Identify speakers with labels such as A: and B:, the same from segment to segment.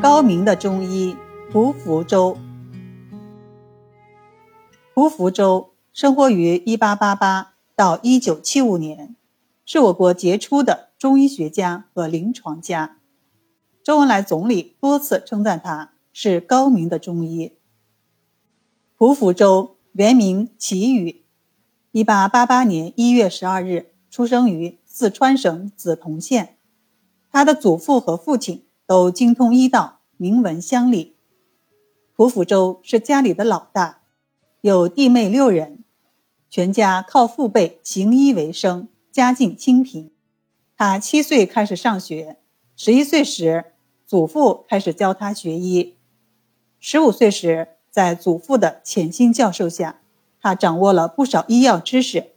A: 高明的中医胡福周。胡福周生活于1888到1975年，是我国杰出的中医学家和临床家。周恩来总理多次称赞他是高明的中医。胡福周原名祁宇，1888年1月12日出生于四川省梓潼县。他的祖父和父亲都精通医道，名闻乡里。胡福周是家里的老大，有弟妹六人，全家靠父辈行医为生，家境清贫。他七岁开始上学，十一岁时祖父开始教他学医，十五岁时在祖父的潜心教授下，他掌握了不少医药知识。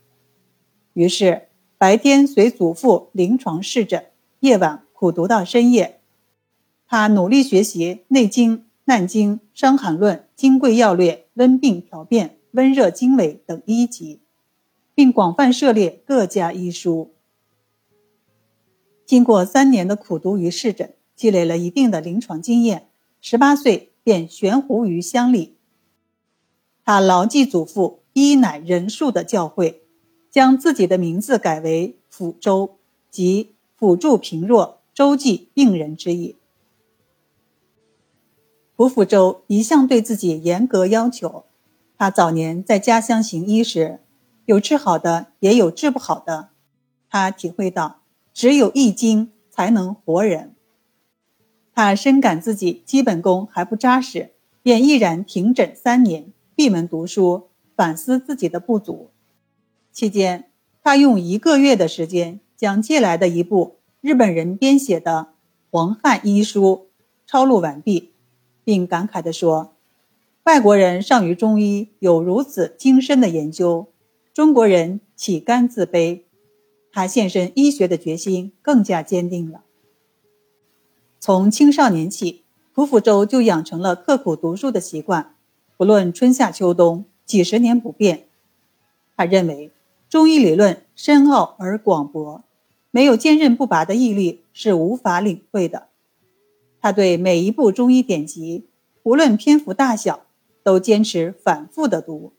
A: 于是白天随祖父临床试诊。夜晚苦读到深夜，他努力学习《内经》《难经》《伤寒论》《金匮要略》《温病调变》《温热经纬》等医籍，并广泛涉猎各家医书。经过三年的苦读与试诊，积累了一定的临床经验，十八岁便悬壶于乡里。他牢记祖父“医乃仁术”的教诲，将自己的名字改为抚周，即。辅助平弱，周济病人之意。胡福周一向对自己严格要求。他早年在家乡行医时，有治好的，也有治不好的。他体会到，只有易经才能活人。他深感自己基本功还不扎实，便毅然停诊三年，闭门读书，反思自己的不足。期间，他用一个月的时间。将借来的一部日本人编写的《黄汉医书》抄录完毕，并感慨地说：“外国人尚于中医有如此精深的研究，中国人岂甘自卑？”他献身医学的决心更加坚定了。从青少年起，蒲福周就养成了刻苦读书的习惯，不论春夏秋冬，几十年不变。他认为，中医理论深奥而广博。没有坚韧不拔的毅力是无法领会的。他对每一部中医典籍，无论篇幅大小，都坚持反复的读。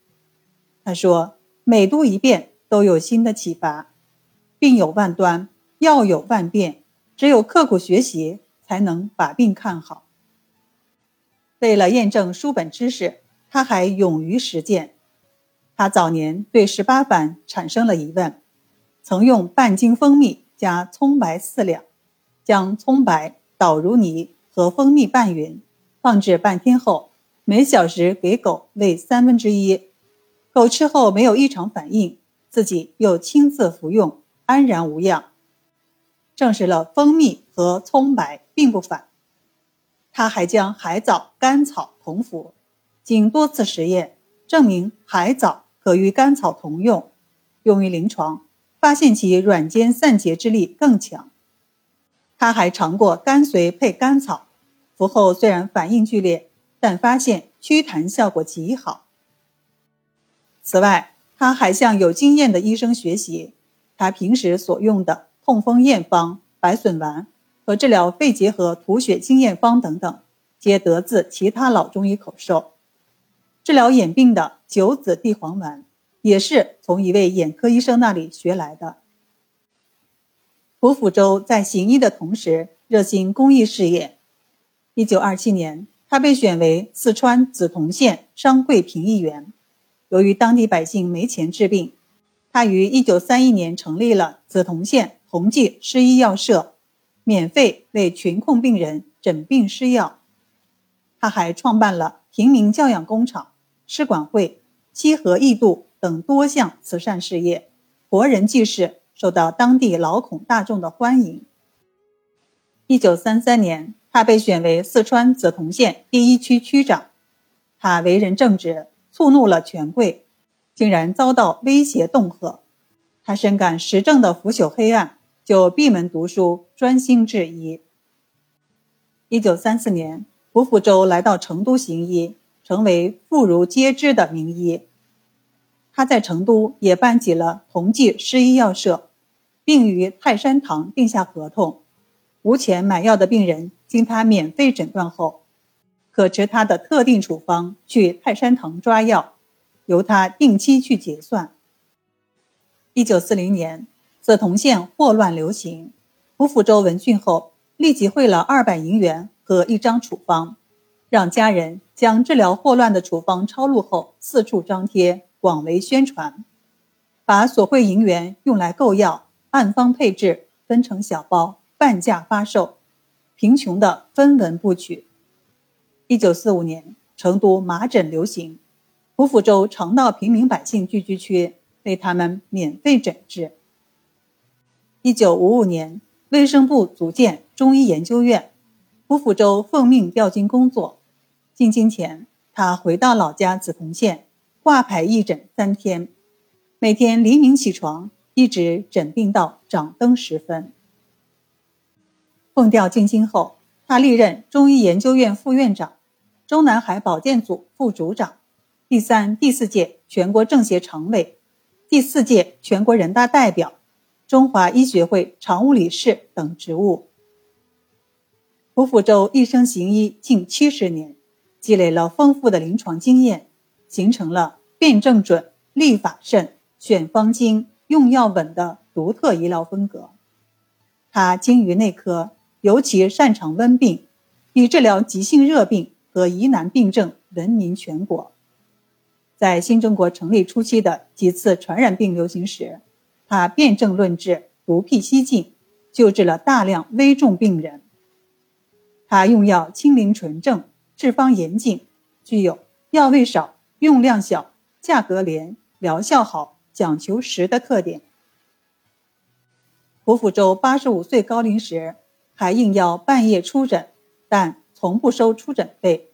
A: 他说：“每读一遍，都有新的启发。病有万端，药有万变，只有刻苦学习，才能把病看好。”为了验证书本知识，他还勇于实践。他早年对十八反产生了疑问，曾用半斤蜂蜜。加葱白四两，将葱白捣如泥和蜂蜜拌匀，放置半天后，每小时给狗喂三分之一。狗吃后没有异常反应，自己又亲自服用，安然无恙，证实了蜂蜜和葱白并不反。他还将海藻、甘草同服，经多次实验证明海藻可与甘草同用，用于临床。发现其软坚散结之力更强。他还尝过甘遂配甘草，服后虽然反应剧烈，但发现祛痰效果极好。此外，他还向有经验的医生学习，他平时所用的痛风验方、白笋丸和治疗肺结核吐血经验方等等，皆得自其他老中医口授。治疗眼病的九子地黄丸。也是从一位眼科医生那里学来的。胡福周在行医的同时，热心公益事业。一九二七年，他被选为四川梓潼县商桂评议员。由于当地百姓没钱治病，他于一九三一年成立了梓潼县同济施医药社，免费为群控病人诊病施药。他还创办了平民教养工厂、施管会、七和义度。等多项慈善事业，活人济世，受到当地劳孔大众的欢迎。一九三三年，他被选为四川梓潼县第一区区长。他为人正直，触怒了权贵，竟然遭到威胁恫吓。他深感时政的腐朽黑暗，就闭门读书，专心治医。一九三四年，胡福周来到成都行医，成为妇孺皆知的名医。他在成都也办起了同济施医药社，并与泰山堂定下合同。无钱买药的病人，经他免费诊断后，可持他的特定处方去泰山堂抓药，由他定期去结算。一九四零年，梓潼县霍乱流行，蒲福州闻讯后，立即汇了二百银元和一张处方，让家人将治疗霍乱的处方抄录后四处张贴，广为宣传，把所汇银元用来购药，按方配制，分成小包。半价发售，贫穷的分文不取。一九四五年，成都麻疹流行，胡福州常到平民百姓聚居区为他们免费诊治。一九五五年，卫生部组建中医研究院，胡福州奉命调经工作。进京前，他回到老家梓潼县，挂牌义诊三天，每天黎明起床，一直诊病到掌灯时分。奉调进京后，他历任中医研究院副院长、中南海保健组副组长、第三、第四届全国政协常委、第四届全国人大代表、中华医学会常务理事等职务。胡福州一生行医近七十年，积累了丰富的临床经验，形成了辨证准、立法慎、选方精、用药稳的独特医疗风格。他精于内科。尤其擅长温病，以治疗急性热病和疑难病症闻名全国。在新中国成立初期的几次传染病流行时，他辨证论治，独辟蹊径，救治了大量危重病人。他用药清灵纯正，治方严谨，具有药味少、用量小、价格廉、疗效好、讲求实的特点。胡福州八十五岁高龄时。还应邀半夜出诊，但从不收出诊费。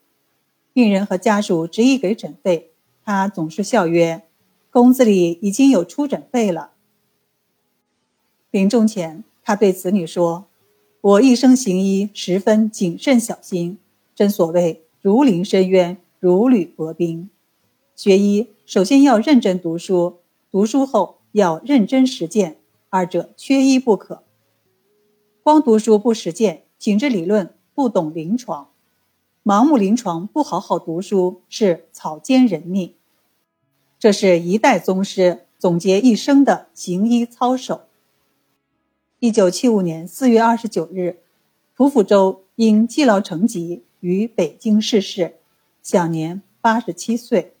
A: 病人和家属执意给诊费，他总是笑曰：“工资里已经有出诊费了。”临终前，他对子女说：“我一生行医十分谨慎小心，真所谓如临深渊，如履薄冰。学医首先要认真读书，读书后要认真实践，二者缺一不可。”光读书不实践，仅知理论不懂临床，盲目临床不好好读书是草菅人命。这是一代宗师总结一生的行医操守。一九七五年四月二十九日，蒲福周因积劳成疾于北京逝世，享年八十七岁。